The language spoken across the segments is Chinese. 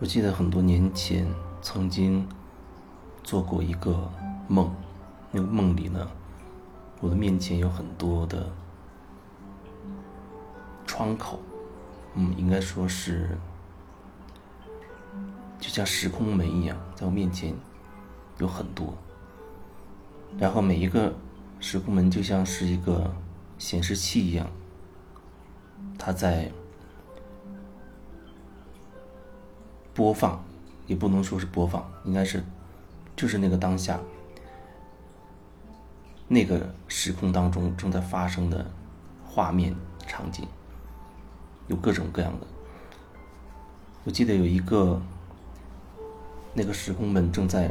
我记得很多年前曾经做过一个梦，那个梦里呢，我的面前有很多的窗口，嗯，应该说是就像时空门一样，在我面前有很多，然后每一个时空门就像是一个显示器一样，它在。播放，也不能说是播放，应该是，就是那个当下，那个时空当中正在发生的画面场景，有各种各样的。我记得有一个，那个时空们正在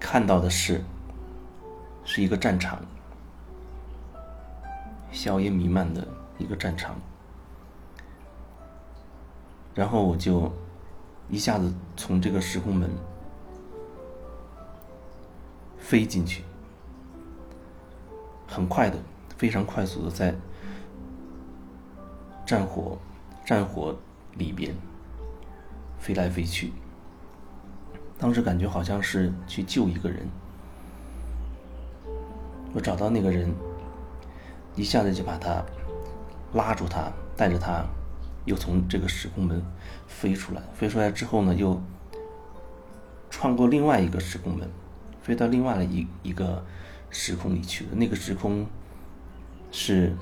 看到的是，是一个战场，硝烟弥漫的一个战场，然后我就。一下子从这个时空门飞进去，很快的，非常快速的在战火战火里边飞来飞去。当时感觉好像是去救一个人，我找到那个人，一下子就把他拉住，他带着他。又从这个时空门飞出来，飞出来之后呢，又穿过另外一个时空门，飞到另外的一一个时空里去了。那个时空是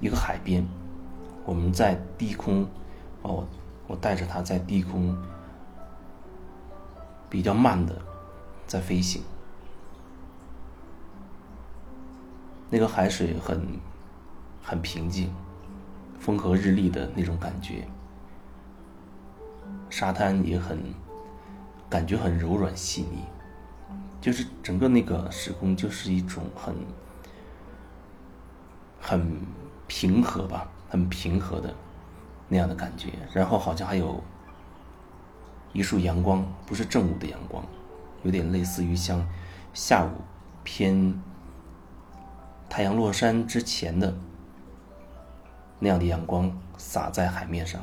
一个海边，我们在低空，哦，我带着他在低空比较慢的在飞行，那个海水很很平静。风和日丽的那种感觉，沙滩也很，感觉很柔软细腻，就是整个那个时空就是一种很，很平和吧，很平和的那样的感觉。然后好像还有一束阳光，不是正午的阳光，有点类似于像下午偏太阳落山之前的。那样的阳光洒在海面上，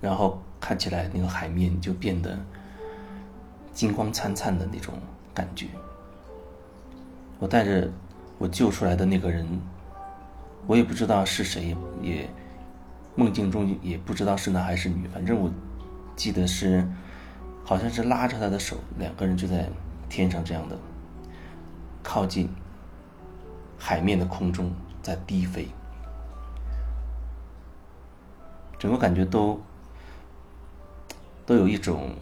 然后看起来那个海面就变得金光灿灿的那种感觉。我带着我救出来的那个人，我也不知道是谁，也梦境中也不知道是男还是女，反正我记得是好像是拉着他的手，两个人就在天上这样的靠近海面的空中。在低飞，整个感觉都都有一种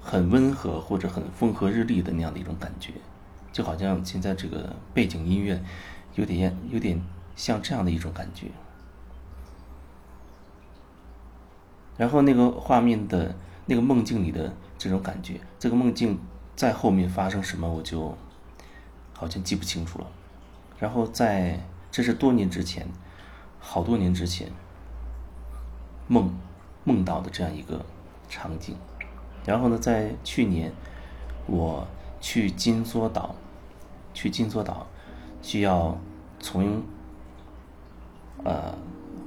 很温和或者很风和日丽的那样的一种感觉，就好像现在这个背景音乐有点有点像这样的一种感觉。然后那个画面的那个梦境里的这种感觉，这个梦境。在后面发生什么，我就好像记不清楚了。然后在这是多年之前，好多年之前梦梦到的这样一个场景。然后呢，在去年我去金梭岛，去金梭岛需要从呃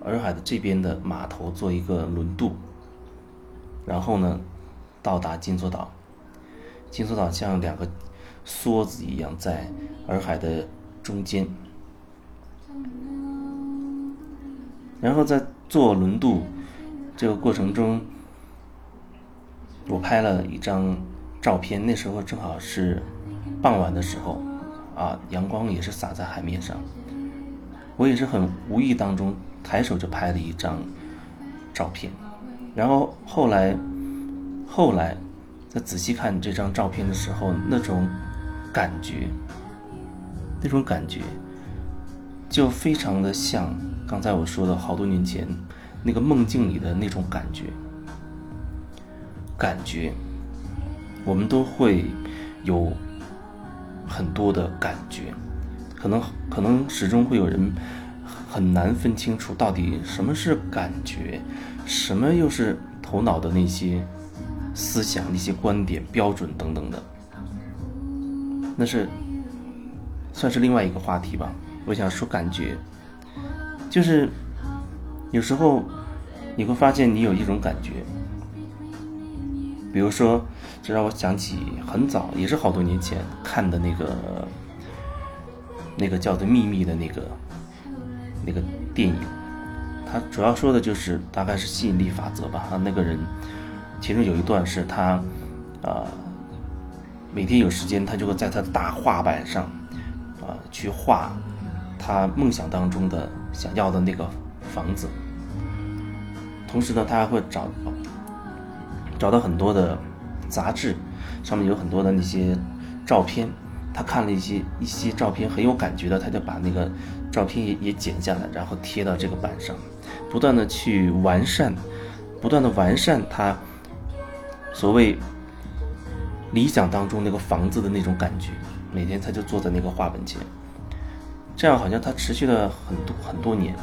洱海的这边的码头做一个轮渡，然后呢到达金梭岛。金梭岛像两个梭子一样在洱海的中间，然后在坐轮渡这个过程中，我拍了一张照片。那时候正好是傍晚的时候，啊，阳光也是洒在海面上。我也是很无意当中抬手就拍了一张照片，然后后来，后来。在仔细看这张照片的时候，那种感觉，那种感觉，就非常的像刚才我说的好多年前那个梦境里的那种感觉。感觉，我们都会有很多的感觉，可能可能始终会有人很难分清楚到底什么是感觉，什么又是头脑的那些。思想、一些观点、标准等等的，那是算是另外一个话题吧。我想说感觉，就是有时候你会发现你有一种感觉，比如说，这让我想起很早，也是好多年前看的那个那个叫做《秘密》的那个那个电影，它主要说的就是大概是吸引力法则吧。那个人其中有一段是他啊，每天有时间，他就会在他的大画板上啊去画。他梦想当中的想要的那个房子，同时呢，他还会找找到很多的杂志，上面有很多的那些照片。他看了一些一些照片很有感觉的，他就把那个照片也也剪下来，然后贴到这个板上，不断的去完善，不断的完善他所谓理想当中那个房子的那种感觉。每天他就坐在那个画本前。这样好像他持续了很多很多年，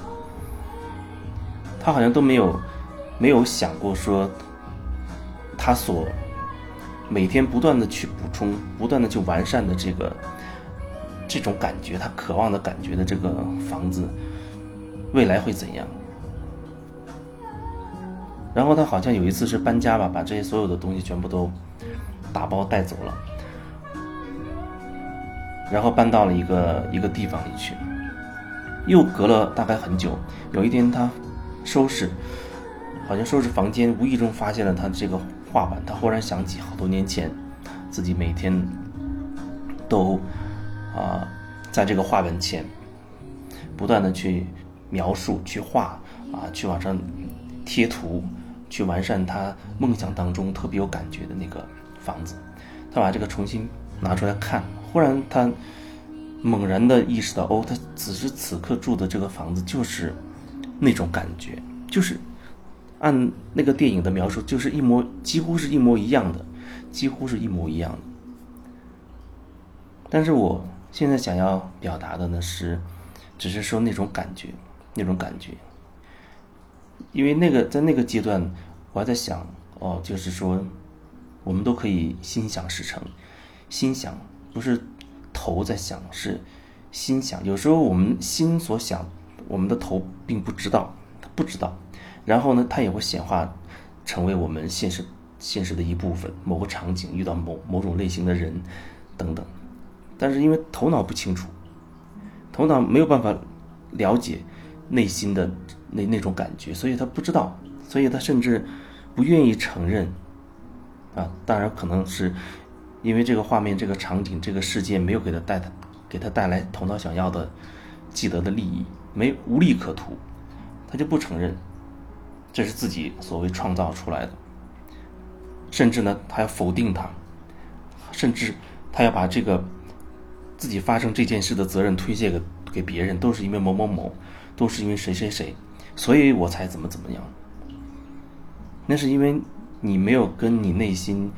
他好像都没有没有想过说，他所每天不断的去补充、不断的去完善的这个这种感觉，他渴望的感觉的这个房子未来会怎样？然后他好像有一次是搬家吧，把这些所有的东西全部都打包带走了。然后搬到了一个一个地方里去，又隔了大概很久。有一天他收拾，好像收拾房间，无意中发现了他这个画板。他忽然想起好多年前，自己每天都啊在这个画板前不断的去描述、去画啊，去往上贴图，去完善他梦想当中特别有感觉的那个房子。他把这个重新拿出来看。忽然，他猛然的意识到，哦，他此时此刻住的这个房子就是那种感觉，就是按那个电影的描述，就是一模，几乎是一模一样的，几乎是一模一样的。但是我现在想要表达的呢是，只是说那种感觉，那种感觉，因为那个在那个阶段，我还在想，哦，就是说，我们都可以心想事成，心想。不是头在想，是心想。有时候我们心所想，我们的头并不知道，他不知道。然后呢，它也会显化成为我们现实现实的一部分。某个场景遇到某某种类型的人等等。但是因为头脑不清楚，头脑没有办法了解内心的那那种感觉，所以他不知道，所以他甚至不愿意承认。啊，当然可能是。因为这个画面、这个场景、这个世界没有给他带给他带来头脑想要的、既得的利益，没无利可图，他就不承认这是自己所谓创造出来的，甚至呢，他要否定他，甚至他要把这个自己发生这件事的责任推卸给给别人，都是因为某某某，都是因为谁谁谁，所以我才怎么怎么样。那是因为你没有跟你内心。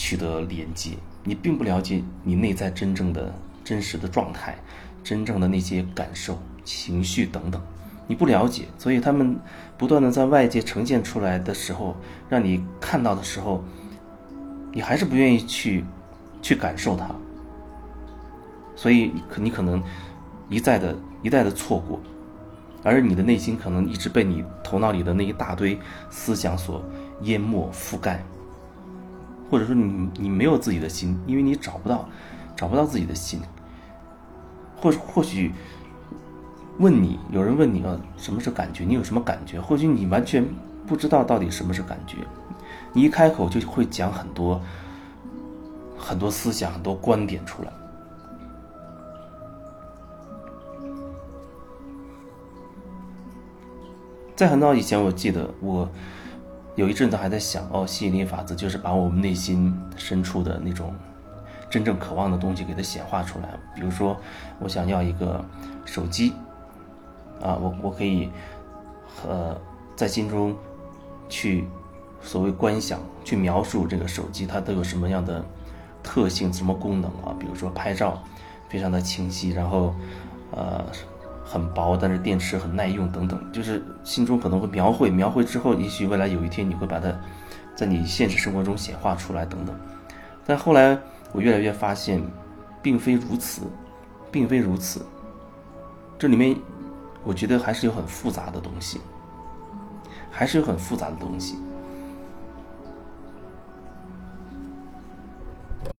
取得连接，你并不了解你内在真正的真实的状态，真正的那些感受、情绪等等，你不了解，所以他们不断的在外界呈现出来的时候，让你看到的时候，你还是不愿意去去感受它，所以可你可能一再的一再的错过，而你的内心可能一直被你头脑里的那一大堆思想所淹没覆盖。或者说你你没有自己的心，因为你找不到，找不到自己的心。或或许问你，有人问你啊，什么是感觉？你有什么感觉？或许你完全不知道到底什么是感觉。你一开口就会讲很多很多思想、很多观点出来。在很早以前，我记得我。有一阵子还在想，哦，吸引力法则就是把我们内心深处的那种真正渴望的东西给它显化出来。比如说，我想要一个手机，啊，我我可以呃在心中去所谓观想，去描述这个手机它都有什么样的特性、什么功能啊？比如说拍照非常的清晰，然后呃。很薄，但是电池很耐用，等等，就是心中可能会描绘，描绘之后，也许未来有一天你会把它在你现实生活中显化出来，等等。但后来我越来越发现，并非如此，并非如此。这里面，我觉得还是有很复杂的东西，还是有很复杂的东西。